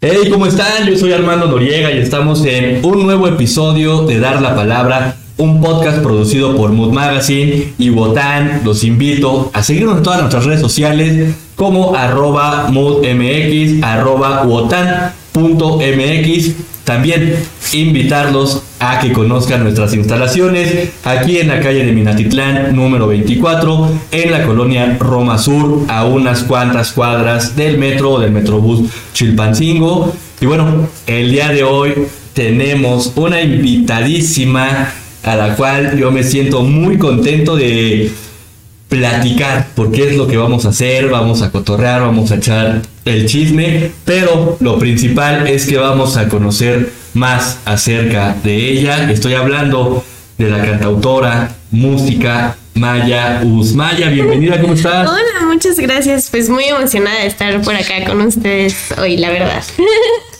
Hey, ¿cómo están? Yo soy Armando Noriega y estamos en un nuevo episodio de Dar la Palabra, un podcast producido por Mood Magazine y Botán. Los invito a seguirnos en todas nuestras redes sociales como arroba moodmx, arroba. También invitarlos a que conozcan nuestras instalaciones aquí en la calle de Minatitlán número 24 en la colonia Roma Sur a unas cuantas cuadras del metro o del metrobús Chilpancingo. Y bueno, el día de hoy tenemos una invitadísima a la cual yo me siento muy contento de platicar, porque es lo que vamos a hacer, vamos a cotorrear, vamos a echar el chisme, pero lo principal es que vamos a conocer más acerca de ella. Estoy hablando de la cantautora, música, Maya Usmaya. Bienvenida, ¿cómo estás? Hola, muchas gracias. Pues muy emocionada de estar por acá con ustedes hoy, la verdad.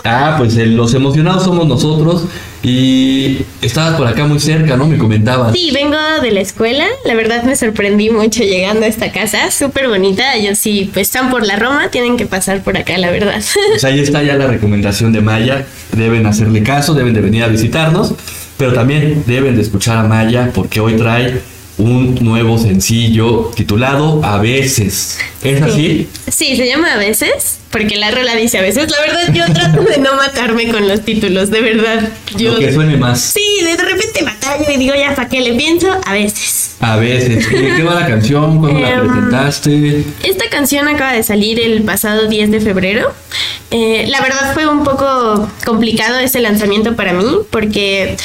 Ah, pues eh, los emocionados somos nosotros y estabas por acá muy cerca, ¿no? Me comentabas. Sí, vengo de la escuela. La verdad me sorprendí mucho llegando a esta casa, súper bonita. Ellos sí, pues están por la Roma, tienen que pasar por acá, la verdad. Pues ahí está ya la recomendación de Maya. Deben hacerle caso, deben de venir a visitarnos, pero también deben de escuchar a Maya porque hoy trae un nuevo sencillo titulado A veces. ¿Es así? Sí, se llama A veces, porque la rola dice a veces. La verdad, yo trato de no matarme con los títulos, de verdad. Yo, Lo que suene más. Sí, de repente batallo y digo, ya, ¿para qué le pienso? A veces. A veces. ¿Y ¿De qué va la canción? ¿Cuándo la Em, presentaste? Esta canción acaba de salir el pasado 10 de febrero. Eh, la verdad fue un poco complicado ese lanzamiento para mí porque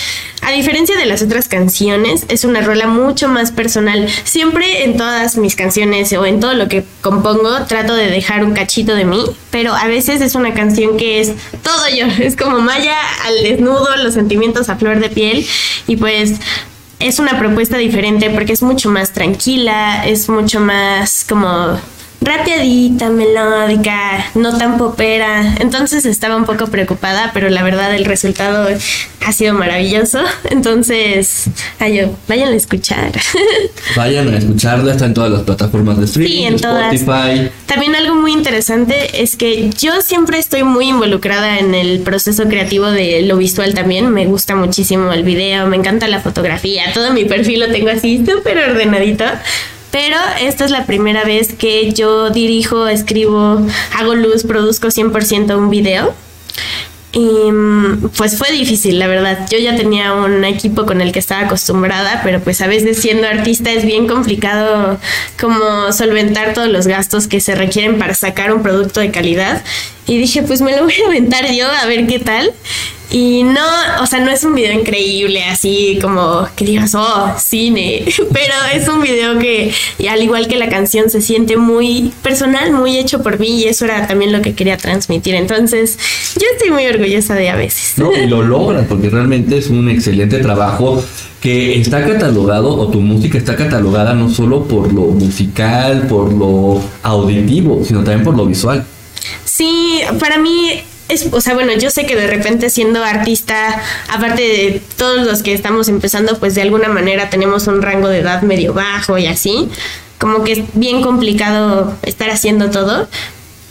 a diferencia de las otras canciones es una rola mucho más personal. Siempre en todas mis canciones o en todo lo que compongo trato de dejar un cachito de mí, pero a veces es una canción que es todo yo. Es como Maya al desnudo, los sentimientos a flor de piel y pues es una propuesta diferente porque es mucho más tranquila, es mucho más como rapiadita, melódica, no tan popera. Entonces estaba un poco preocupada, pero la verdad el resultado ha sido maravilloso. Entonces, ay, yo, vayan a escuchar. Vayan a escucharla, está en todas las plataformas de streaming, Sí, en todas. Spotify. También algo muy interesante es que yo siempre estoy muy involucrada en el proceso creativo de lo visual también. Me gusta muchísimo el video, me encanta la fotografía. Todo mi perfil lo tengo así súper ordenadito. Pero esta es la primera vez que yo dirijo, escribo, hago luz, produzco 100% un video. Y mm, pues fue difícil, la verdad. Yo ya tenía un equipo con el que estaba acostumbrada, pero pues a veces siendo artista es bien complicado como solventar todos los gastos que se requieren para sacar un producto de calidad. Y dije, pues me lo voy a aventar yo a ver qué tal. Y no, o sea, no es un video increíble así como que digas, oh, cine, pero es un video que, y al igual que la canción, se siente muy personal, muy hecho por mí y eso era también lo que quería transmitir. Entonces, yo estoy muy orgullosa de a veces. ¿no? Y lo logran porque realmente es un excelente trabajo que está catalogado o tu música está catalogada no solo por lo musical, por lo auditivo, sino también por lo visual. Sí, para mí o sea, bueno, yo sé que de repente siendo artista, aparte de todos los que estamos empezando, pues de alguna manera tenemos un rango de edad medio bajo y así, como que es bien complicado estar haciendo todo.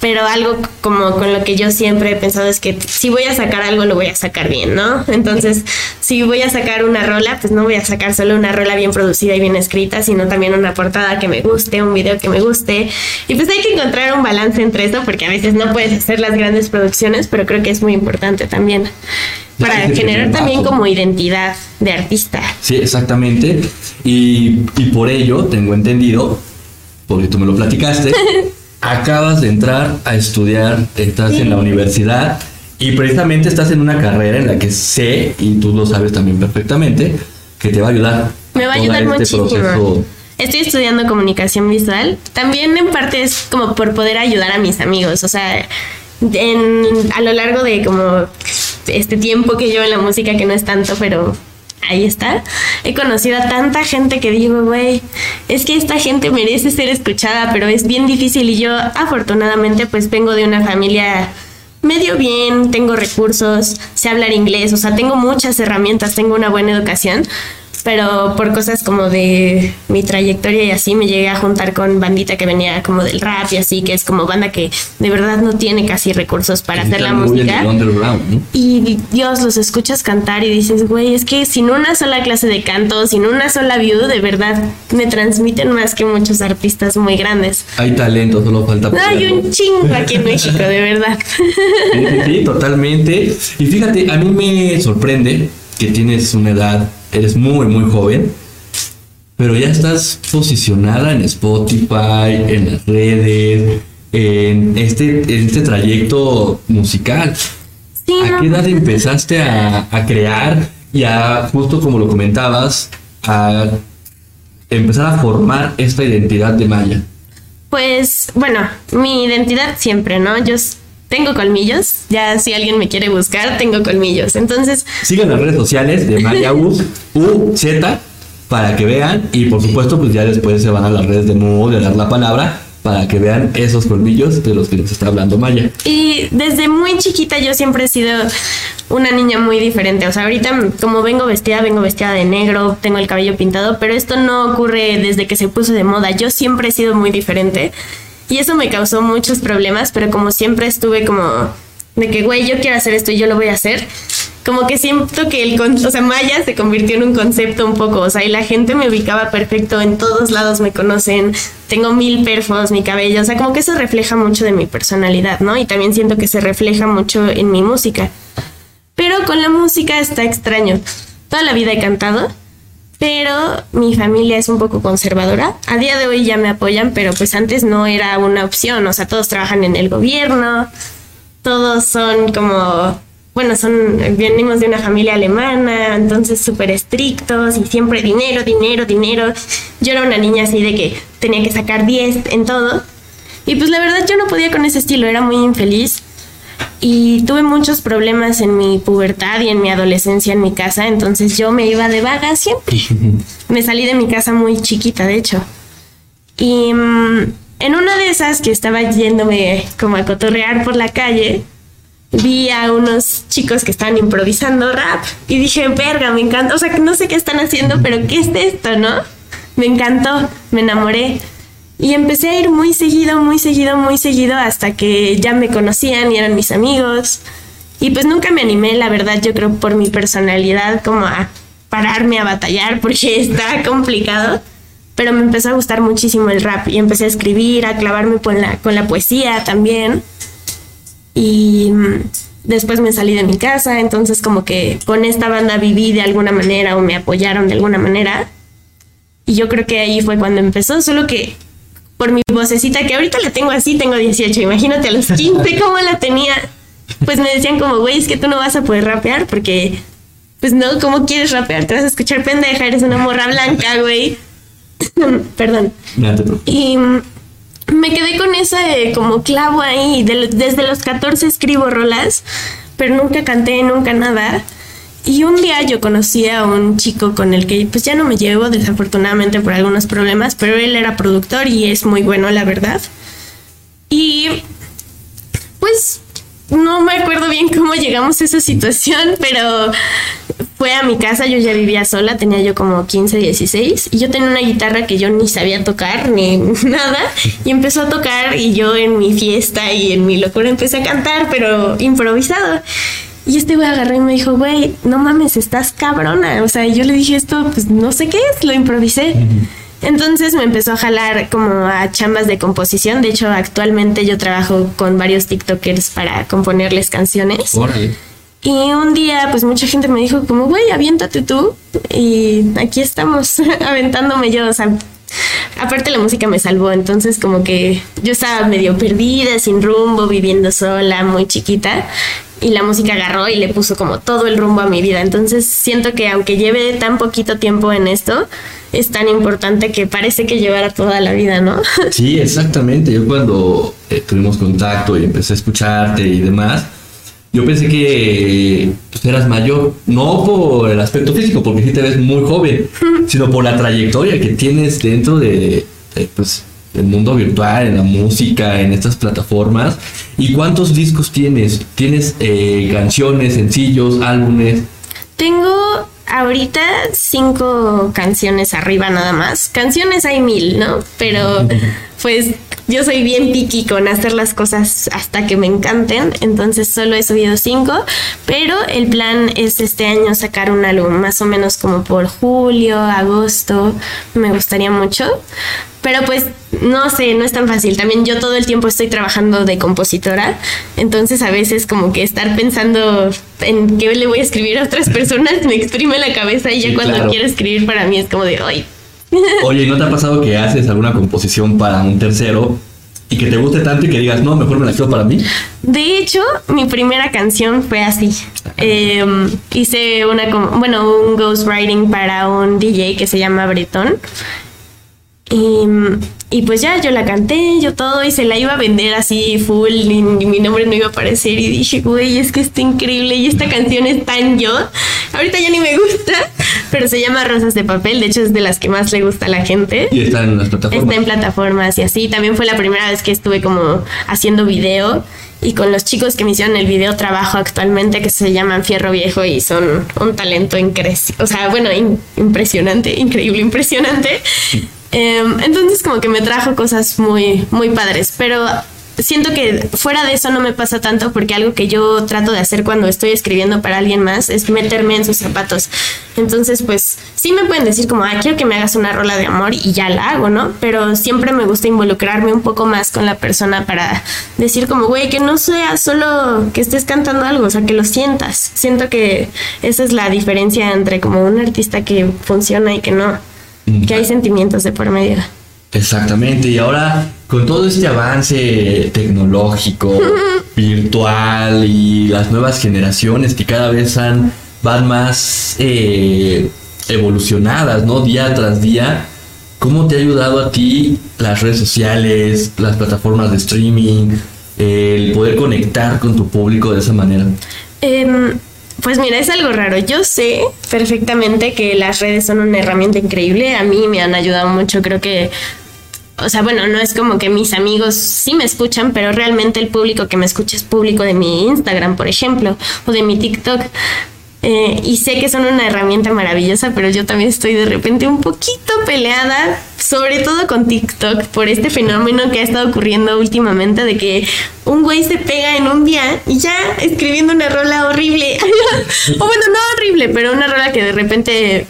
Pero algo como con lo que yo siempre he pensado es que si voy a sacar algo, lo voy a sacar bien, ¿no? Entonces, si voy a sacar una rola, pues no voy a sacar solo una rola bien producida y bien escrita, sino también una portada que me guste, un video que me guste. Y pues hay que encontrar un balance entre eso, porque a veces no puedes hacer las grandes producciones, pero creo que es muy importante también para Sí, generar también como identidad de artista. Sí, exactamente. Y, y por ello tengo entendido, porque tú me lo platicaste, acabas de entrar a estudiar, estás en la universidad y precisamente estás en una carrera en la que sé, y tú lo sabes también perfectamente, que te va a ayudar. Me va a ayudar este muchísimo. proceso. Estoy estudiando comunicación visual. También en parte es como por poder ayudar a mis amigos. O sea, en, a lo largo de como este tiempo que llevo en la música, que no es tanto, pero ahí está. He conocido a tanta gente que digo, güey, es que esta gente merece ser escuchada, pero es bien difícil. Y yo, afortunadamente, pues vengo de una familia medio bien, tengo recursos, sé hablar inglés, o sea, tengo muchas herramientas, tengo una buena educación. Pero por cosas como de mi trayectoria y así me llegué a juntar con bandita que venía como del rap y así, que es como banda que de verdad no tiene casi recursos para hacer la música. Y Dios, los escuchas cantar y dices, güey, es que sin una sola clase de canto, sin una sola view, de verdad me transmiten más que muchos artistas muy grandes. Hay talento, solo falta... Hay un chingo aquí en México, de verdad. Sí, sí, totalmente. Y fíjate, a mí me sorprende que tienes una edad eres muy, muy joven, pero ya estás posicionada en Spotify, en las redes, en este, en este trayecto musical. ¿A qué edad empezaste a, a crear y a, justo como lo comentabas, a empezar a formar esta identidad de Maya? Pues bueno, mi identidad siempre, ¿no? Yo tengo colmillos. Ya si alguien me quiere buscar, tengo colmillos. Entonces. Sigan las redes sociales de María U, Z, para que vean. Y por supuesto, pues ya después se van a las redes de Mu de dar la palabra para que vean esos colmillos de los que nos está hablando Maya. Y desde muy chiquita yo siempre he sido una niña muy diferente. O sea, ahorita como vengo vestida, vengo vestida de negro, tengo el cabello pintado, pero esto no ocurre desde que se puso de moda. Yo siempre he sido muy diferente. Y eso me causó muchos problemas, pero como siempre estuve como de que, güey, yo quiero hacer esto y yo lo voy a hacer. Como que siento que el, o sea, Maya se convirtió en un concepto un poco, o sea, y la gente me ubicaba perfecto, en todos lados me conocen, tengo mil perfos, mi cabello, o sea, como que eso refleja mucho de mi personalidad, ¿no? Y también siento que se refleja mucho en mi música. Pero con la música está extraño. Toda la vida he cantado, pero mi familia es un poco conservadora. A día de hoy ya me apoyan, pero pues antes no era una opción, o sea, todos trabajan en el gobierno, todos son como, bueno, son, venimos de una familia alemana, entonces súper estrictos y siempre dinero, dinero, dinero. Yo era una niña así de que tenía que sacar 10 en todo. Y pues la verdad yo no podía con ese estilo, era muy infeliz y tuve muchos problemas en mi pubertad y en mi adolescencia en mi casa, entonces yo me iba de vaga siempre. me salí de mi casa muy chiquita, de hecho. Y mm, en una de esas que estaba yéndome como a cotorrear por la calle, vi a unos chicos que estaban improvisando rap y dije, verga, me encanta, o sea, no sé qué están haciendo, pero ¿qué es esto, no? Me encantó, me enamoré. Y empecé a ir muy seguido, muy seguido, muy seguido hasta que ya me conocían y eran mis amigos. Y pues nunca me animé, la verdad, yo creo por mi personalidad, como a pararme a batallar porque está complicado. Pero me empezó a gustar muchísimo el rap y empecé a escribir, a clavarme con la, con la poesía también. Y mm, después me salí de mi casa, entonces como que con esta banda viví de alguna manera o me apoyaron de alguna manera. Y yo creo que ahí fue cuando empezó, solo que por mi vocecita, que ahorita la tengo así, tengo 18, imagínate a los 15 cómo la tenía. Pues me decían como, güey, es que tú no vas a poder rapear porque, pues no, ¿cómo quieres rapear? Te vas a escuchar pendeja, eres una morra blanca, güey. Perdón. Y me quedé con ese como clavo ahí. desde los 14 escribo rolas, pero nunca canté, nunca nada. Y un día yo conocí a un chico con el que pues ya no me llevo desafortunadamente por algunos problemas, pero él era productor y es muy bueno, la verdad. Y pues no me acuerdo bien cómo llegamos a esa situación, pero fue a mi casa, yo ya vivía sola, tenía yo como 15, 16, y yo tenía una guitarra que yo ni sabía tocar ni nada, y empezó a tocar y yo en mi fiesta y en mi locura empecé a cantar, pero improvisado. Y este güey agarró y me dijo, güey, no mames, estás cabrona. O sea, yo le dije esto, pues no sé qué es, lo improvisé. Entonces me empezó a jalar como a chambas de composición. De hecho, actualmente yo trabajo con varios TikTokers para componerles canciones. Y un día, pues mucha gente me dijo como, güey, aviéntate tú. Y aquí estamos, aventándome yo. O sea, aparte la música me salvó. Entonces como que yo estaba medio perdida, sin rumbo, viviendo sola, muy chiquita y la música agarró y le puso como todo el rumbo a mi vida. Entonces siento que aunque lleve tan poquito tiempo en esto, es tan importante que parece que llevara toda la vida, ¿no? Sí, exactamente. Yo cuando eh, tuvimos contacto y empecé a escucharte y demás, yo pensé que pues, eras mayor, no por el aspecto físico, porque sí te ves muy joven, sino por la trayectoria que tienes dentro de, de pues, el mundo virtual, en la música, en estas plataformas. ¿Y cuántos discos tienes? ¿Tienes eh, canciones, sencillos, álbumes? Tengo ahorita cinco canciones arriba nada más. Canciones hay mil, ¿no? Pero pues yo soy bien piqui con hacer las cosas hasta que me encanten, entonces solo he subido cinco, pero el plan es este año sacar un álbum, más o menos como por julio, agosto, me gustaría mucho. Pero pues no sé, no es tan fácil. También yo todo el tiempo estoy trabajando de compositora, entonces a veces como que estar pensando en qué le voy a escribir a otras personas me exprime la cabeza y ya cuando quiero escribir para mí es como de, ay. Oye, ¿no te ha pasado que haces alguna composición para un tercero y que te guste tanto y que digas, no, mejor me la quedo para mí? De hecho, mi primera canción fue así. Em, hice una, bueno, un ghostwriting para un DJ que se llama Bretón. Y, y, pues ya yo la canté, yo todo, y se la iba a vender así full, y, mi nombre no iba a aparecer. Y dije, güey, es que está increíble y esta canción es tan yo. Ahorita ya ni me gusta, pero se llama Rosas de Papel. De hecho, es de las que más le gusta a la gente. Y está en las plataformas. Está en plataformas y así. También fue la primera vez que estuve como haciendo video. Y con los chicos que me hicieron el video trabajo actualmente, que se llaman Fierro Viejo y son un talento increíble. O sea, bueno, impresionante, increíble, impresionante. Em, entonces como que me trajo cosas muy, muy padres, pero siento que fuera de eso no me pasa tanto porque algo que yo trato de hacer cuando estoy escribiendo para alguien más es meterme en sus zapatos. Entonces, pues sí me pueden decir como, ah, quiero que me hagas una rola de amor y ya la hago, ¿no? Pero siempre me gusta involucrarme un poco más con la persona para decir como, güey, que no sea solo que estés cantando algo, o sea, que lo sientas. Siento que esa es la diferencia entre como un artista que funciona y que no. Que hay sentimientos de por medio. Exactamente, y ahora con todo este avance tecnológico, virtual y las nuevas generaciones que cada vez han, van más eh, evolucionadas, ¿no? Día tras día, ¿cómo te ha ayudado a ti las redes sociales, las plataformas de streaming, el poder conectar con tu público de esa manera? Eh, pues mira, es algo raro. Yo sé perfectamente que las redes son una herramienta increíble. A mí me han ayudado mucho. Creo que o sea, bueno, no es como que mis amigos sí me escuchan, pero realmente el público que me escucha es público de mi Instagram, por ejemplo, o de mi TikTok. Eh, y sé que son una herramienta maravillosa, pero yo también estoy de repente un poquito peleada, sobre todo con TikTok, por este fenómeno que ha estado ocurriendo últimamente de que un güey se pega en un día y ya escribiendo una rola horrible. o bueno, no horrible, pero una rola que de repente...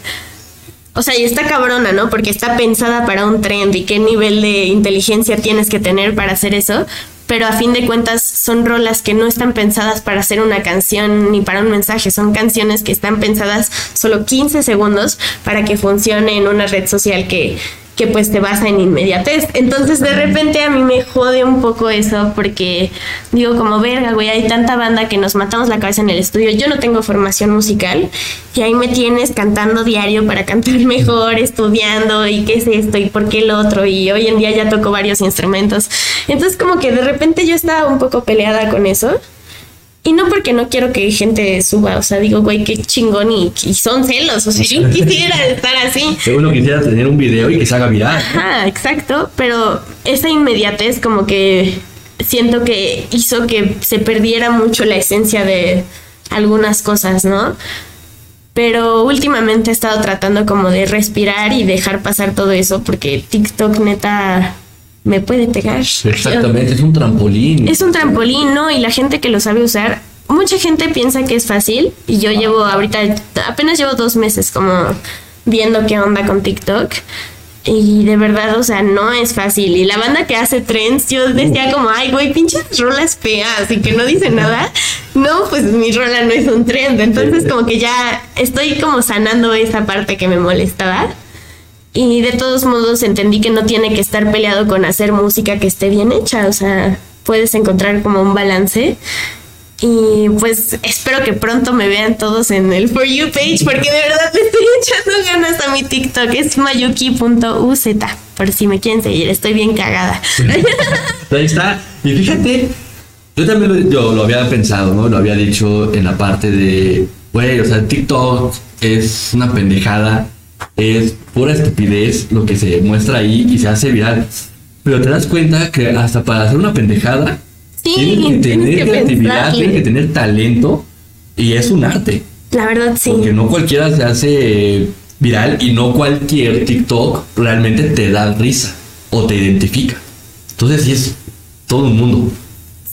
O sea, y está cabrona, ¿no? Porque está pensada para un trend y qué nivel de inteligencia tienes que tener para hacer eso pero a fin de cuentas son rolas que no están pensadas para hacer una canción ni para un mensaje, son canciones que están pensadas solo 15 segundos para que funcione en una red social que que pues te basa en inmediatez. Entonces de repente a mí me jode un poco eso porque digo como verga, güey, hay tanta banda que nos matamos la cabeza en el estudio. Yo no tengo formación musical y ahí me tienes cantando diario para cantar mejor, estudiando y qué es esto y por qué el otro y hoy en día ya toco varios instrumentos. Entonces como que de repente yo estaba un poco peleada con eso. Y no porque no quiero que gente suba, o sea, digo, güey, qué chingón y, son celos, o sea, yo quisiera estar así. uno quisiera tener un video y que se haga viral. Ajá, exacto, pero esa inmediatez como que siento que hizo que se perdiera mucho la esencia de algunas cosas, ¿no? Pero últimamente he estado tratando como de respirar y dejar pasar todo eso porque TikTok neta me puede pegar. Exactamente, es un trampolín. Es un trampolín, ¿no? Y la gente que lo sabe usar, mucha gente piensa que es fácil y yo llevo ahorita, apenas llevo dos meses como viendo qué onda con TikTok. Y de verdad, o sea, no es fácil. Y la banda que hace trends, yo decía como, ay, güey, pinches rolas feas y que no dice nada. No, pues mi rola no es un trend. Entonces como que ya estoy como sanando esa parte que me molestaba. Y de todos modos entendí que no tiene que estar peleado con hacer música que esté bien hecha, o sea, puedes encontrar como un balance. Y pues espero que pronto me vean todos en el For You page porque de verdad me estoy echando ganas a mi TikTok. Es mayuki.uz por si me quieren seguir. Estoy bien cagada. Ahí está. Y fíjate, yo también lo, lo había pensado, ¿no? Lo había dicho en la parte de, güey, o sea, TikTok es una pendejada es pura estupidez lo que se muestra ahí y se hace viral. Pero te das cuenta que hasta para hacer una pendejada, sí, que tener creatividad, tienes que tener talento y es un arte. La verdad, sí. Porque no cualquiera se hace viral y no cualquier TikTok realmente te da risa o te identifica. Entonces sí es todo un mundo.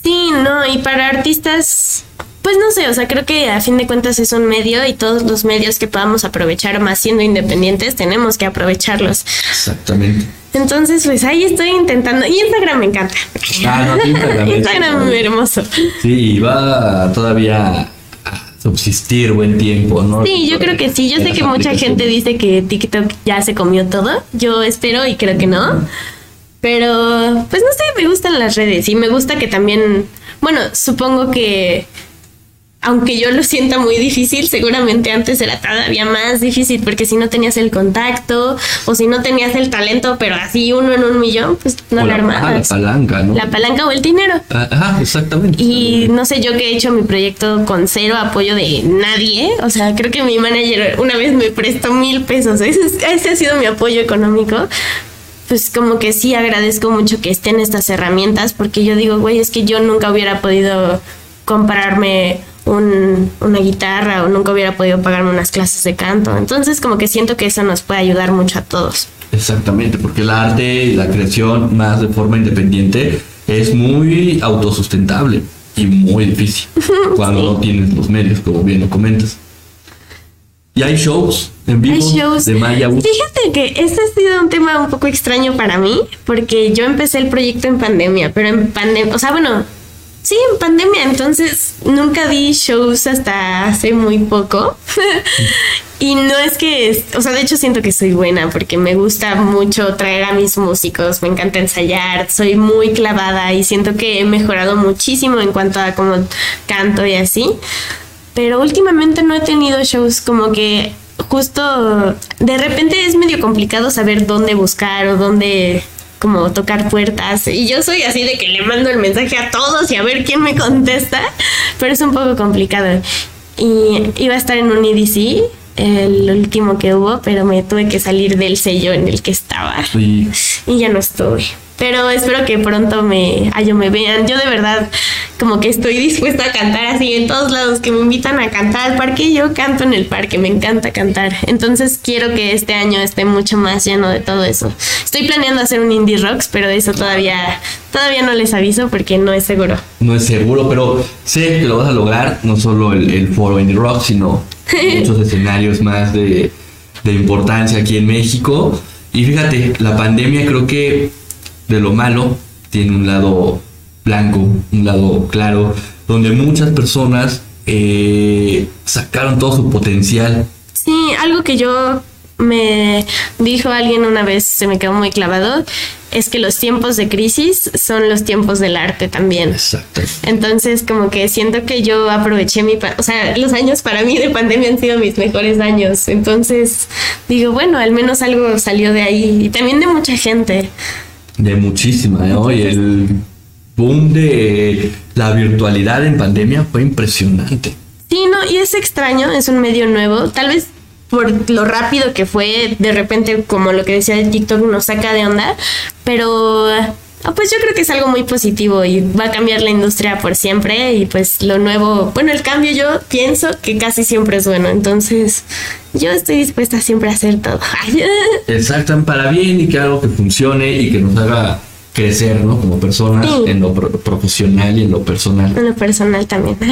Sí, no, y para artistas, pues no sé, o sea, creo que a fin de cuentas es un medio y todos los medios que podamos aprovechar más siendo independientes tenemos que aprovecharlos. Exactamente. Entonces, pues ahí estoy intentando. Y Instagram me encanta. Ah, no, Instagram Instagram es hermoso. Sí, va todavía a subsistir buen tiempo, ¿no? Sí, yo creo que sí. Yo sé que mucha gente dice que TikTok ya se comió todo. Yo espero y creo que no. Pero, pues no sé, me gustan las redes y me gusta que también, bueno, supongo que aunque yo lo sienta muy difícil, seguramente antes era todavía más difícil porque si no tenías el contacto o si no tenías el talento, pero así uno en un millón, pues no O lo la, ajá, la armabas. palanca, ¿no? La palanca o el dinero. Ah, Ajá, exactamente. Y no sé, yo que he hecho mi proyecto con cero apoyo de nadie, o sea, creo que mi manager una vez me prestó mil pesos, ese, es- ese ha sido mi apoyo económico. Pues como que sí agradezco mucho que estén estas herramientas, porque yo digo, güey, es que yo nunca hubiera podido comprarme un- una guitarra o nunca hubiera podido pagarme unas clases de canto. Entonces como que siento que eso nos puede ayudar mucho a todos. Exactamente, porque el arte y la creación más de forma independiente es muy autosustentable y muy difícil cuando no tienes los medios, como bien lo comentas. Y hay shows en vivo Hay shows. de Maya Bus. Fíjate que este ha sido un tema un poco extraño para mí, porque yo empecé el proyecto en pandemia, pero en pandemia, o sea, bueno, sí, en pandemia, entonces nunca di shows hasta hace muy poco. y no es que, o sea, de hecho siento que soy buena, porque me gusta mucho traer a mis músicos, me encanta ensayar, soy muy clavada y siento que he mejorado muchísimo en cuanto a cómo canto y así. Pero últimamente no he tenido shows como que justo de repente es medio complicado saber dónde buscar o dónde como tocar puertas. Y yo soy así de que le mando el mensaje a todos y a ver quién me contesta, pero es un poco complicado. Y iba a estar en un EDC, el último que hubo, pero me tuve que salir del sello en el que estaba Y y ya no estoy. Pero espero que pronto me, ay, me vean. Yo de verdad como que estoy dispuesta a cantar así en todos lados que me invitan a cantar al parque. Yo canto en el parque, me encanta cantar. Entonces quiero que este año esté mucho más lleno de todo eso. Estoy planeando hacer un indie rocks, pero de eso todavía, todavía no les aviso porque no es seguro. no es seguro, pero sé que lo vas a lograr, no solo el, el foro Indie Rock, sino muchos escenarios más de, de importancia aquí en México. Y fíjate, la pandemia creo que de lo malo tiene un lado blanco, un lado claro, donde muchas personas eh, sacaron todo su potencial. Sí, algo que yo me dijo alguien una vez, se me quedó muy clavado, es que los tiempos de crisis son los tiempos del arte también. Exacto. Entonces, como que siento que yo aproveché mi, o sea, los años para mí de pandemia han sido mis mejores años. Entonces, digo, bueno, al menos algo salió de ahí y también de mucha gente. De muchísima, ¿no? Y el boom de la virtualidad en pandemia fue impresionante. Sí, no, y es extraño, es un medio nuevo, tal vez por lo rápido que fue, de repente, como lo que decía de TikTok, nos saca de onda, pero ah, pues yo creo que es algo muy positivo y va a cambiar la industria por siempre y pues lo nuevo, bueno, el cambio yo pienso que casi siempre es bueno, entonces yo estoy dispuesta siempre a hacer todo. Exacto, para bien y que algo que funcione y que nos haga crecer, ¿no? Como personas Sí. en lo pro- profesional y en lo personal. En lo personal también.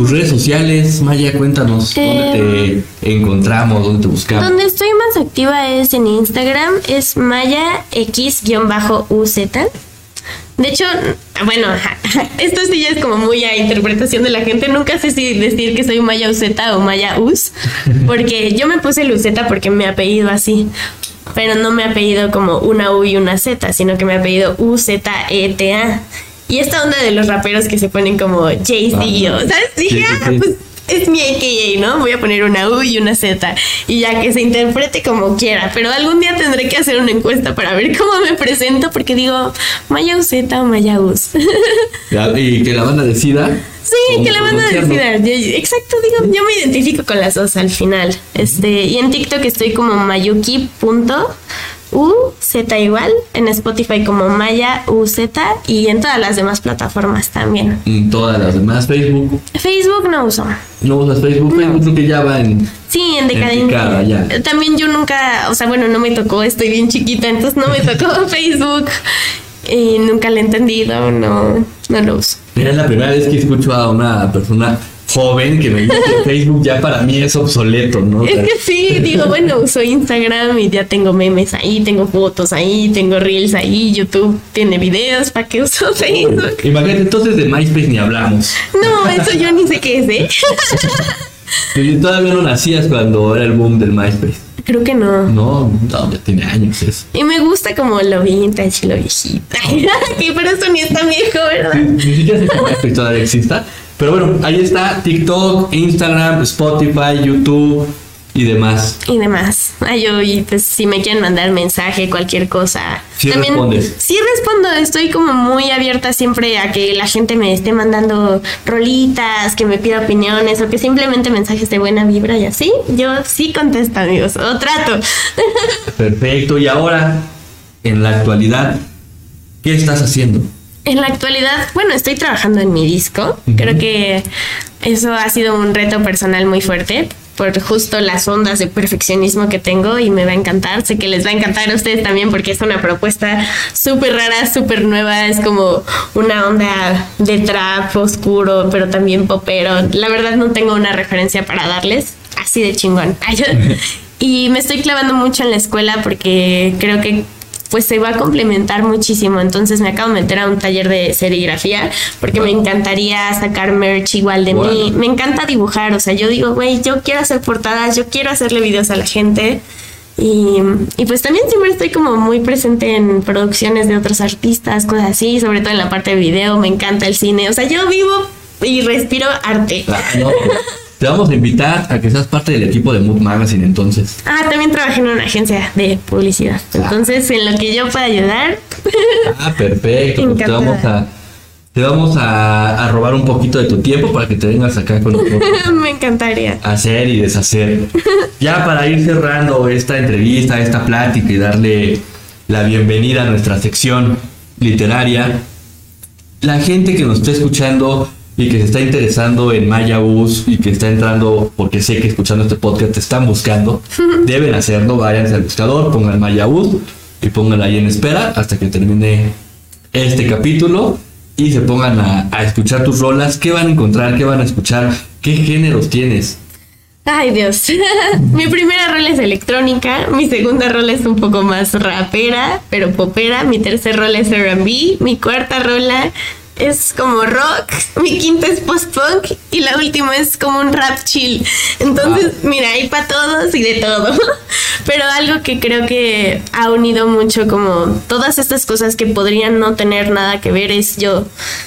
Tus redes sociales, Maya, cuéntanos dónde te encontramos, dónde te buscamos. Donde estoy más activa es en Instagram, es Maya X-UZ. De hecho, bueno, esto sí ya es como muy a interpretación de la gente. Nunca sé si decir que soy Maya UZ o Maya Uz, porque yo me puse el UZ porque me apellido así. Pero no me apellido como una U y una Z, sino que me apellido U-Z-E-T-A. Y esta onda de los raperos que se ponen como Jay-Z o, ¿sabes? Dije, ah, pues es mi AKA, ¿no? Voy a poner una U y una Z y ya que se interprete como quiera. Pero algún día tendré que hacer una encuesta para ver cómo me presento porque digo Maya Z o Maya Uz. Y que la banda decida. Sí, que la banda decida. Yo- Exacto, digo, yo me identifico con las dos al final. Este, y en TikTok estoy como mayuki.com U Z igual, en Spotify como Maya UZ y en todas las demás plataformas también. En todas las demás, Facebook. Facebook no uso. No usas Facebook, Facebook creo que ya va en. Sí, en decadencia. También yo nunca, o sea, bueno, no me tocó, estoy bien chiquita, entonces no me tocó Facebook y nunca lo he entendido, no, no lo uso. Es la primera vez que escucho a una persona joven que me dice que Facebook ya para mí es obsoleto, ¿no? Es que sí, digo, bueno, uso Instagram y ya tengo memes ahí, tengo fotos ahí, tengo reels ahí, YouTube tiene videos, ¿para qué uso Facebook? Imagínate, entonces de MySpace ni hablamos. No, eso yo ni sé qué es, ¿eh? Y todavía no nacías cuando era el boom del MySpace. Creo que no. No, no, ya tiene años eso. Y me gusta como lo vintage y lo viejito. que por eso ni es tan viejo, ¿verdad? Ni siquiera sé si MySpace todavía exista. Pero bueno, ahí está TikTok, Instagram, Spotify, YouTube y demás. Y demás. Ay, yo, y pues si me quieren mandar mensaje, cualquier cosa. Sí respondes. Sí respondo, estoy como muy abierta siempre a que la gente me esté mandando rolitas, que me pida opiniones o que simplemente mensajes de buena vibra y así. Yo sí contesto, amigos, o trato. Perfecto. Y ahora, en la actualidad, ¿qué estás haciendo? En la actualidad, bueno, estoy trabajando en mi disco. Creo que eso ha sido un reto personal muy fuerte por justo las ondas de perfeccionismo que tengo y me va a encantar. Sé que les va a encantar a ustedes también porque es una propuesta súper rara, súper nueva. Es como una onda de trap oscuro, pero también popero. La verdad no tengo una referencia para darles. Así de chingón. Y me estoy clavando mucho en la escuela porque creo que pues se va a complementar muchísimo. Entonces me acabo de meter a un taller de serigrafía porque me encantaría sacar merch igual de mí. Me encanta dibujar, o sea, yo digo, güey, yo quiero hacer portadas, yo quiero hacerle videos a la gente. Y, y pues también siempre estoy como muy presente en producciones de otros artistas, cosas así, sobre todo en la parte de video, me encanta el cine, o sea, yo vivo y respiro arte. Ah, no, pues, te vamos a invitar a que seas parte del equipo de Mood Magazine entonces. Ah, también trabajé en una agencia de publicidad. Entonces, en lo que yo pueda ayudar, Ah, perfecto. Pues te vamos a, te vamos a, a robar un poquito de tu tiempo para que te vengas acá con nosotros me encantaría. hacer y deshacer. Ya para ir cerrando esta entrevista, esta plática y darle la bienvenida a nuestra sección literaria, la gente que nos está escuchando y que se está interesando en Maya Bus y que está entrando, porque sé que escuchando este podcast te están buscando, deben hacerlo, váyanse al buscador, pongan Maya Bus y pónganla ahí en espera hasta que termine este capítulo y se pongan a, a escuchar tus rolas. ¿Qué van a encontrar? ¿Qué van a escuchar? ¿Qué géneros tienes? Ay, Dios. mi primera rola es electrónica, mi segunda rola es un poco más rapera, pero popera, mi tercer rola es R&B, mi cuarta rola es como rock, mi quinta es post-punk y la última es como un rap chill. Entonces, mira, hay para todos y de todo. Pero algo que creo que ha unido mucho como todas estas cosas que podrían no tener nada que ver es yo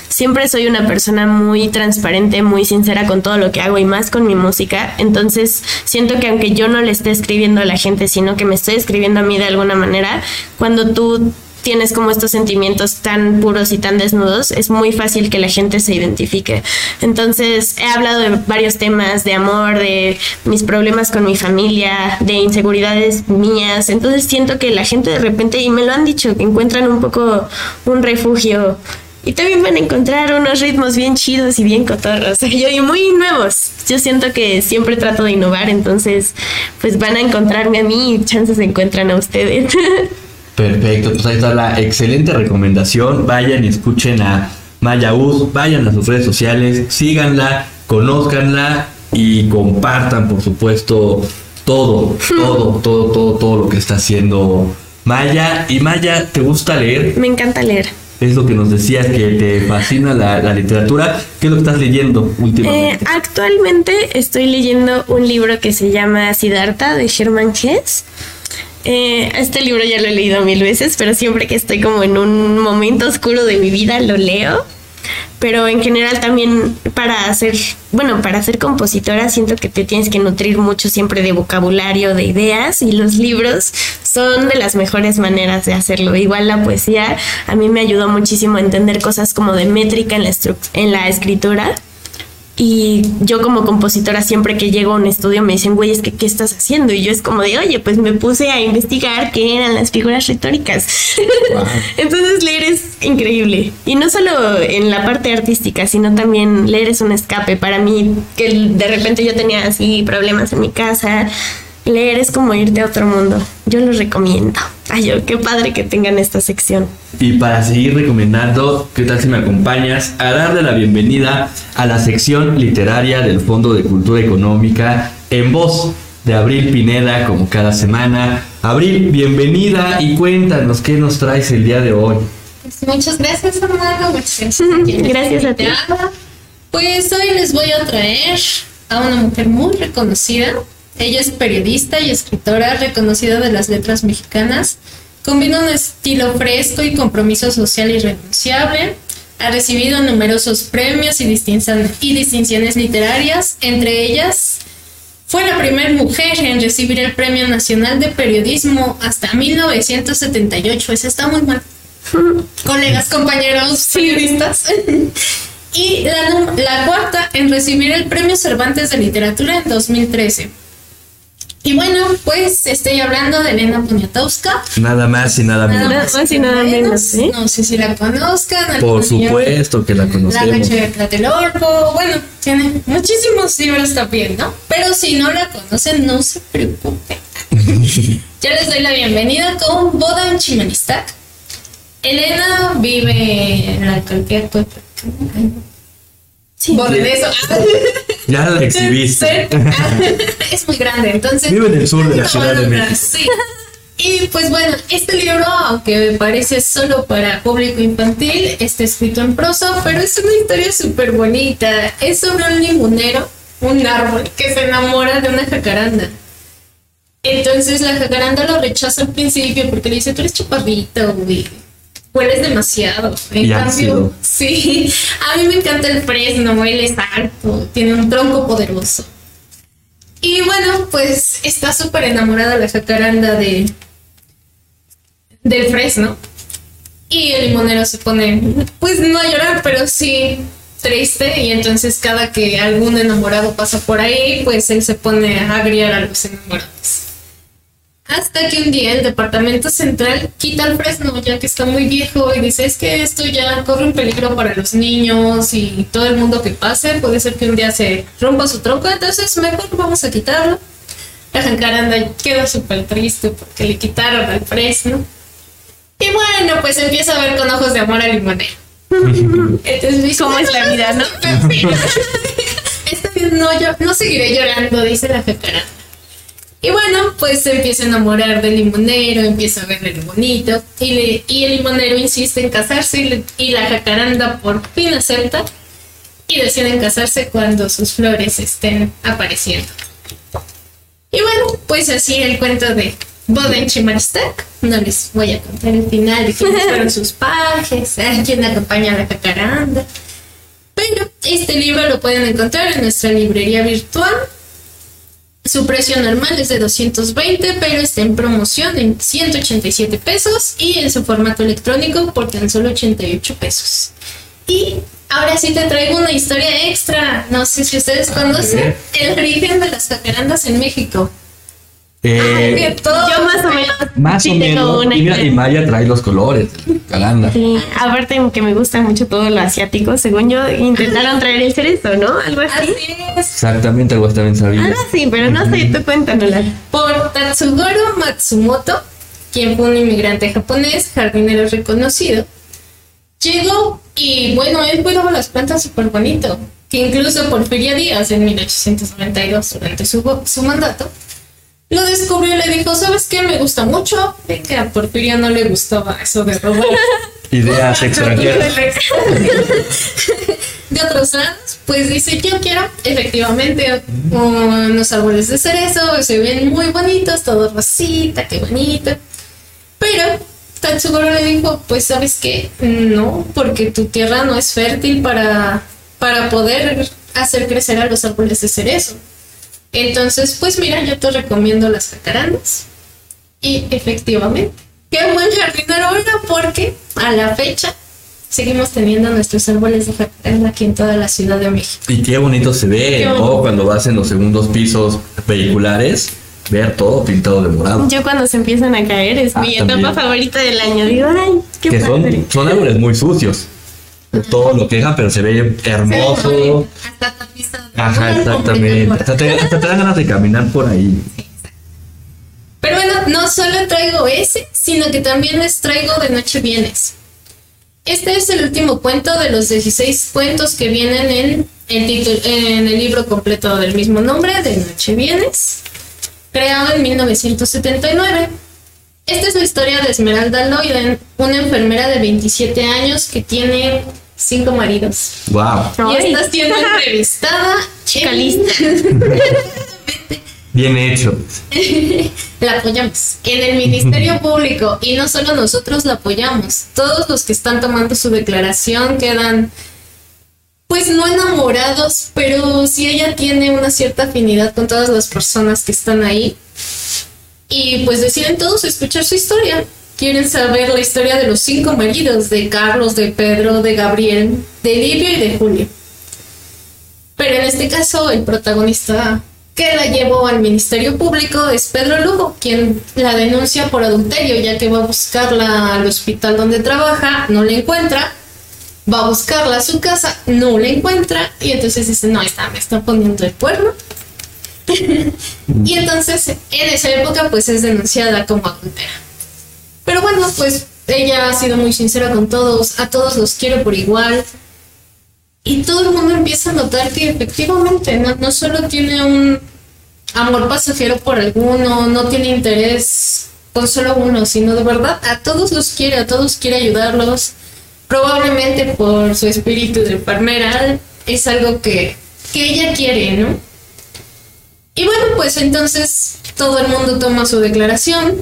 siempre soy una persona muy transparente, muy sincera con todo lo que hago y más con mi música. Entonces siento que aunque yo no le esté escribiendo a la gente, sino que me estoy escribiendo a mí de alguna manera, cuando tú tienes como estos sentimientos tan puros y tan desnudos, es muy fácil que la gente se identifique. Entonces, he hablado de varios temas, de amor, de mis problemas con mi familia, de inseguridades mías. Entonces, siento que la gente de repente, y me lo han dicho, que encuentran un poco un refugio. Y también van a encontrar unos ritmos bien chidos y bien cotorros. Y muy nuevos. Yo siento que siempre trato de innovar, entonces, pues van a encontrarme a mí y chances se encuentran a ustedes. Perfecto, pues ahí está la excelente recomendación. Vayan y escuchen a Maya Uz, vayan a sus redes sociales, síganla, conózcanla y compartan, por supuesto, todo, todo, todo, todo, todo lo que está haciendo Maya. Y Maya, ¿te gusta leer? Me encanta leer. Es lo que nos decías, que te fascina la, la literatura. ¿Qué es lo que estás leyendo Eh, últimamente? actualmente estoy leyendo un libro que se llama Siddhartha de Hermann Hesse. Eh, este libro ya lo he leído mil veces, pero siempre que estoy como en un momento oscuro de mi vida lo leo. Pero en general también para hacer, bueno, para ser compositora siento que te tienes que nutrir mucho siempre de vocabulario, de ideas y los libros son de las mejores maneras de hacerlo. Igual la poesía a mí me ayudó muchísimo a entender cosas como de métrica en la, en la escritura. Y yo como compositora siempre que llego a un estudio me dicen, güey, es que ¿qué estás haciendo? Y yo es como de, oye, pues me puse a investigar qué eran las figuras retóricas. Entonces leer es increíble. Y no solo en la parte artística, sino también leer es un escape. Para mí, que de repente yo tenía así problemas en mi casa, leer es como irte a otro mundo. Yo lo recomiendo. Ay, yo, qué padre que tengan esta sección. Y para seguir recomendando, ¿qué tal si me acompañas a darle la bienvenida a la sección literaria del Fondo de Cultura Económica en voz de Abril Pineda, como cada semana? Abril, bienvenida y cuéntanos qué nos traes el día de hoy. Pues muchas gracias, Amado. Muchas gracias. Gracias a ti. Pues hoy les voy a traer a una mujer muy reconocida. Ella es periodista y escritora reconocida de las letras mexicanas. Combina un estilo fresco y compromiso social irrenunciable. Ha recibido numerosos premios y, distinciones literarias, entre ellas fue la primera mujer en recibir el Premio Nacional de Periodismo hasta 1978. Eso está muy mal. Colegas, compañeros periodistas. y la cuarta en recibir el Premio Cervantes de Literatura en 2013. Y bueno, pues estoy hablando de Elena Poniatowska. Nada más y nada Nada menos. más y nada menos, ¿eh? No sé si la conozcan. Por algún día- supuesto que la la conocemos. noche de Tlatelolco, bueno, tiene muchísimos libros también, ¿no? Pero si no la conocen, no se preocupen. ya les doy la bienvenida con Boda en Chimanistac. Elena vive en la alcaldía de Puebla. Sí. De eso. Ya la exhibiste. es muy grande, entonces. Vive en el sur de la Ciudad de México. Sí. Y pues bueno, este libro, aunque parece solo para público infantil, está escrito en prosa, pero es una historia súper bonita. Es sobre un limonero, un árbol, que se enamora de una jacaranda. Entonces la jacaranda lo rechaza al principio porque le dice, tú eres chaparrito, güey. Hueles demasiado. En Y cambio, sí, a mí me encanta el fresno, él es alto, tiene un tronco poderoso. Y bueno, pues está súper enamorada la jacaranda de del fresno. Y el limonero se pone, pues no a llorar, pero sí triste. Y entonces cada que algún enamorado pasa por ahí, pues él se pone a agriar a los enamorados. Hasta que un día el departamento central quita el fresno, ya que está muy viejo, y dice, es que esto ya corre un peligro para los niños y todo el mundo que pase, puede ser que un día se rompa su tronco, entonces mejor vamos a quitarlo. La jacaranda queda súper triste porque le quitaron el fresno. Y bueno, pues empieza a ver con ojos de amor al limonero. Entonces ¿Cómo es la vida, no? Esta vez no, yo no seguiré llorando, dice la jacaranda. Y bueno, pues se empieza a enamorar del limonero, empieza a verle lo bonito, y, el limonero insiste en casarse, y, le- la jacaranda por fin acepta, y deciden casarse cuando sus flores estén apareciendo. Y bueno, pues así el cuento de Boda en Chimaristac. No les voy a contar el final de quiénes fueron sus pajes, a quién acompaña a la jacaranda. Pero este libro lo pueden encontrar en nuestra librería virtual. Su precio normal es de 220, pero está en promoción en 187 pesos y en su formato electrónico por tan solo 88 pesos. Y ahora sí te traigo una historia extra. No sé si ustedes conocen el origen de las jacarandas en México. Eh, Yo más o menos. más sí o tengo menos. una Y mira, idea. y Maya trae los colores. Calanda. Sí, aparte que me gusta mucho todo lo asiático, según yo intentaron traer el cerezo, ¿no? Algo así. Así es. Exactamente, algo también sabía. Algo así, pero no sé, tú cuéntanosla. por Tatsugoro Matsumoto, quien fue un inmigrante japonés, jardinero reconocido. Llegó y bueno, él cuidaba las plantas súper bonito, que incluso Porfirio Díaz en 1892, durante su, su mandato, lo descubrió y le dijo, ¿sabes qué? Me gusta mucho. De que a Porfirio no le gustaba eso de robar. Ideas extranjeras. de otros lados, pues dice, yo quiero efectivamente unos árboles de cerezo, se ven muy bonitos, todo rosita, qué bonito. Pero Tatsugoro le dijo, pues sabes qué, no, porque tu tierra no es fértil para, para poder hacer crecer a los árboles de cerezo. Entonces, pues mira, yo te recomiendo las jacarandas. Y efectivamente, qué buen jardinero era porque a la fecha seguimos teniendo nuestros árboles de jacaranda aquí en toda la Ciudad de México. Y qué bonito se ve, Qué ¿no? bonito. Cuando vas en los segundos pisos vehiculares, ver todo pintado de morado. Yo cuando se empiezan a caer es Ah, mi también. etapa favorita del año. Digo, ay, qué que padre. son, son árboles muy sucios. Todo lo que pero se ve hermoso. Hasta tapizado. Ajá, exactamente. Hasta te, hasta te dan ganas de caminar por ahí. Pero bueno, no solo traigo ese, sino que también les traigo de Noche Vienes. Este es el último cuento de los 16 cuentos que vienen en el, título, en el libro completo del mismo nombre, de Noche Vienes, creado en 1979. Esta es la historia de Esmeralda Loiden, una enfermera de 27 años que tiene cinco maridos. Wow. Y Ay. está siendo entrevistada. Chica en- lista. Bien hecho. la apoyamos en el Ministerio Público y no solo nosotros la apoyamos, todos los que están tomando su declaración quedan pues no enamorados, pero sí ella tiene una cierta afinidad con todas las personas que están ahí y pues deciden todos escuchar su historia. Quieren saber la historia de los cinco maridos, de Carlos, de Pedro, de Gabriel, de Livio y de Julio. Pero en este caso, el protagonista que la llevó al Ministerio Público es Pedro Lugo, quien la denuncia por adulterio, ya que va a buscarla al hospital donde trabaja, no la encuentra, va a buscarla a su casa, no la encuentra, y entonces dice, no, está, me está poniendo el cuerno. y entonces, en esa época, pues es denunciada como adultera. Pero bueno, pues ella ha sido muy sincera con todos, a todos los quiere por igual, y todo el mundo empieza a notar que efectivamente no, no solo tiene un amor pasajero por alguno, no tiene interés con solo uno, sino de verdad a todos los quiere, a todos quiere ayudarlos. Probablemente por su espíritu de enfermera es algo que, que ella quiere, ¿no? Y bueno, pues entonces todo el mundo toma su declaración.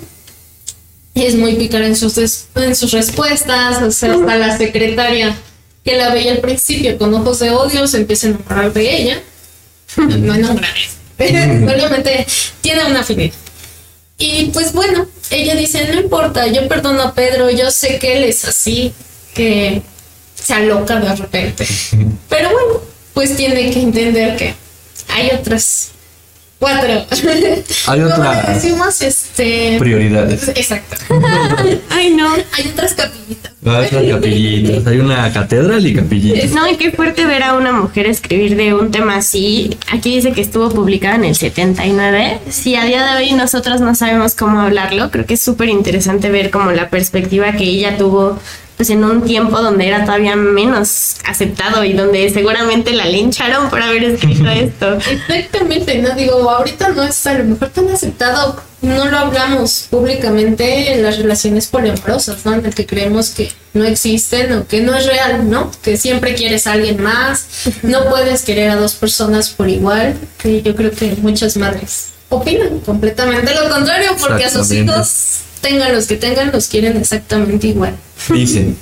Es muy pícara en sus, en sus respuestas, o sea, hasta la secretaria que la veía al principio con ojos de odio se empieza a enamorar de ella. No enamorar, solamente tiene una afinidad. Y pues bueno, ella dice, no importa, yo perdono a Pedro, yo sé que él es así, que se aloca de repente. Pero bueno, pues tiene que entender que hay otras cuatro. Hay otras decimos, este... Prioridades. Exacto. Ay, no. Hay otras capillitas. Hay otras capillitas. Hay una catedral y capillitas. No, y qué fuerte ver a una mujer escribir de un tema así. Aquí dice que estuvo publicado en el 79. Si a día de hoy nosotros no sabemos cómo hablarlo, creo que es súper interesante ver como la perspectiva que ella tuvo pues en un tiempo donde era todavía menos aceptado y donde seguramente la lincharon por haber escrito esto. Exactamente, no digo, ahorita no es a lo mejor tan aceptado, no lo hablamos públicamente en las relaciones poliamorosas, ¿no? En el que creemos que no existen o que no es real, ¿no? Que siempre quieres a alguien más, no puedes querer a dos personas por igual, y yo creo que muchas madres opinan completamente lo contrario, porque a sus hijos, tengan los que tengan, los quieren exactamente igual. Dicen.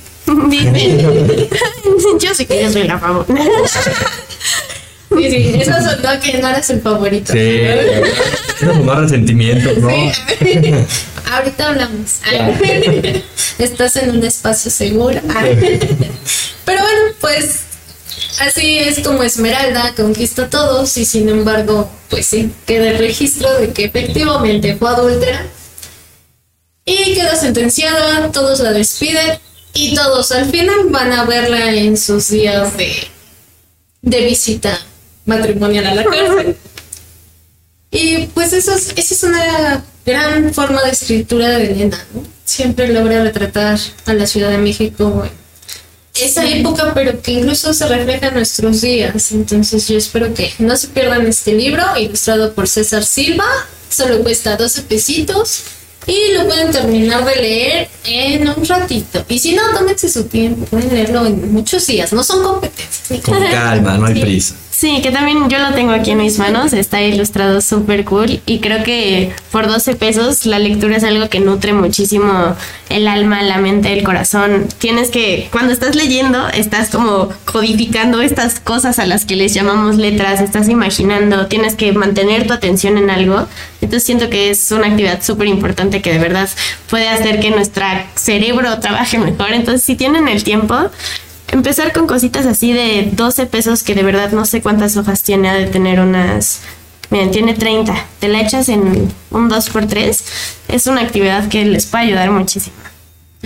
Dice, yo sí que yo soy la favor. Sí, sí, eso sonó que no eras el favorito. Sí. Eso sumar resentimientos, ¿no? Sí. Ahorita hablamos. Estás en un espacio seguro. Pero bueno, pues así es como Esmeralda conquista a todos y sin embargo, pues sí, queda el registro de que efectivamente fue adúltera. Y queda sentenciada, todos la despiden y todos al final van a verla en sus días de, de visita matrimonial a la cárcel. Y pues eso es, esa es una gran forma de escritura de Elena, ¿no? Siempre logra retratar a la Ciudad de México en esa época, pero que incluso se refleja en nuestros días. Entonces yo espero que no se pierdan este libro, ilustrado por César Silva. Solo cuesta 12 pesitos y lo pueden terminar de leer en un ratito. Y si no, tómense su tiempo, pueden leerlo en muchos días, no son competencias. Con calma, no hay prisa. Sí, que también yo lo tengo aquí en mis manos, está ilustrado súper cool y creo que por 12 pesos la lectura es algo que nutre muchísimo el alma, la mente, el corazón. Tienes que, cuando estás leyendo, estás como codificando estas cosas a las que les llamamos letras, estás imaginando, tienes que mantener tu atención en algo. Entonces siento que es una actividad súper importante que de verdad puede hacer que nuestro cerebro trabaje mejor. Entonces si tienen el tiempo, empezar con cositas así de 12 pesos que de verdad no sé cuántas hojas tiene, ha de tener unas... Miren, tiene 30. Te la echas en un 2x3. Es una actividad que les puede ayudar muchísimo.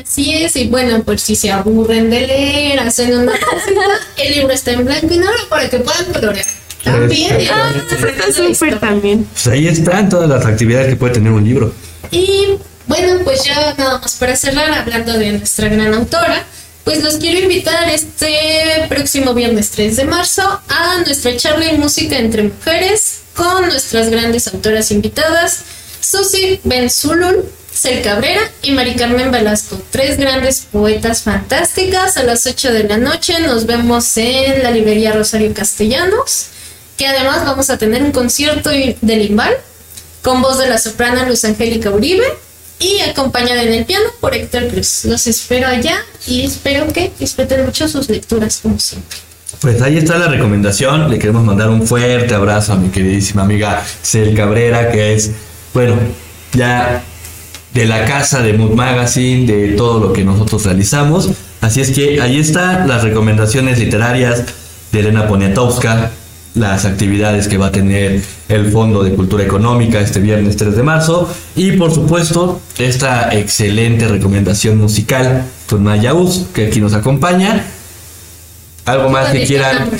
Así es, y bueno, pues si se aburren de leer, hacen una cosita, el libro está en blanco y negro para que puedan colorear. También. y Ah, está súper también. Pues ahí están todas las actividades que puede tener un libro. Y bueno, pues ya nada más para cerrar, hablando de nuestra gran autora, pues los quiero invitar este próximo viernes 3 de marzo a nuestra charla y música entre mujeres con nuestras grandes autoras invitadas, Susi Benzulun, Cel Cabrera y Mari Carmen Velasco, tres grandes poetas fantásticas. A las 8 de la noche nos vemos en la librería Rosario Castellanos, que además vamos a tener un concierto de Limbal con voz de la soprano Luz Angélica Uribe y acompañada en el piano por Héctor Cruz. Los espero allá y espero que disfruten mucho sus lecturas como siempre. Pues ahí está la recomendación. Le queremos mandar un fuerte abrazo a mi queridísima amiga Cel Cabrera, que es, bueno, ya de la casa de Mood Magazine, de todo lo que nosotros realizamos. Así es que ahí están las recomendaciones literarias de Elena Poniatowska, las actividades que va a tener el Fondo de Cultura Económica este viernes 3 de marzo y por supuesto esta excelente recomendación musical con Maya Us, que aquí nos acompaña. Algo más que quieran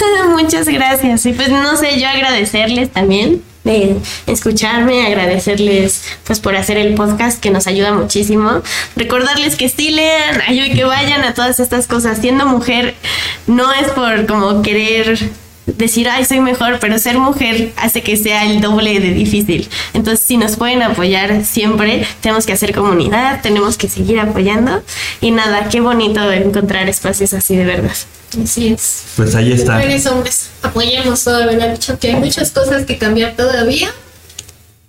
Muchas gracias. Y pues no sé, yo agradecerles también de escucharme, agradecerles pues por hacer el podcast que nos ayuda muchísimo. Recordarles que sí lean, ay, que vayan a todas estas cosas. Siendo mujer no es por como querer decir, ay, soy mejor, pero ser mujer hace que sea el doble de difícil. Entonces, si nos pueden apoyar siempre, tenemos que hacer comunidad, tenemos que seguir apoyando. Y nada, qué bonito encontrar espacios así de verdad. Así es. Pues ahí está. Mujeres, hombres, apoyemos todo, ¿verdad? Dicho que hay muchas cosas que cambiar todavía.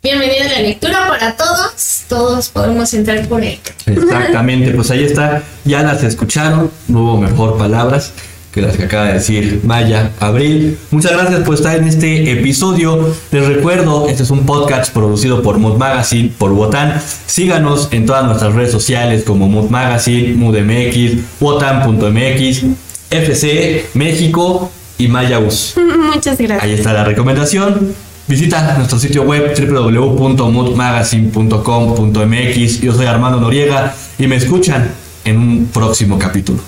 Bienvenida a la lectura para todos. Todos podemos entrar por ahí. Exactamente, pues ahí está. Ya las escucharon, no hubo mejor palabras que las que acaba de decir Maya Abril. Muchas gracias por estar en este episodio. Les recuerdo, este es un podcast producido por Mood Magazine, por Wotan. Síganos en todas nuestras redes sociales como Mood Magazine, MoodMX, Wotan.mx, FC, México y Maya Us. Muchas gracias. Ahí está la recomendación. Visita nuestro sitio web www.moodmagazine.com.mx. Yo soy Armando Noriega y me escuchan en un próximo capítulo.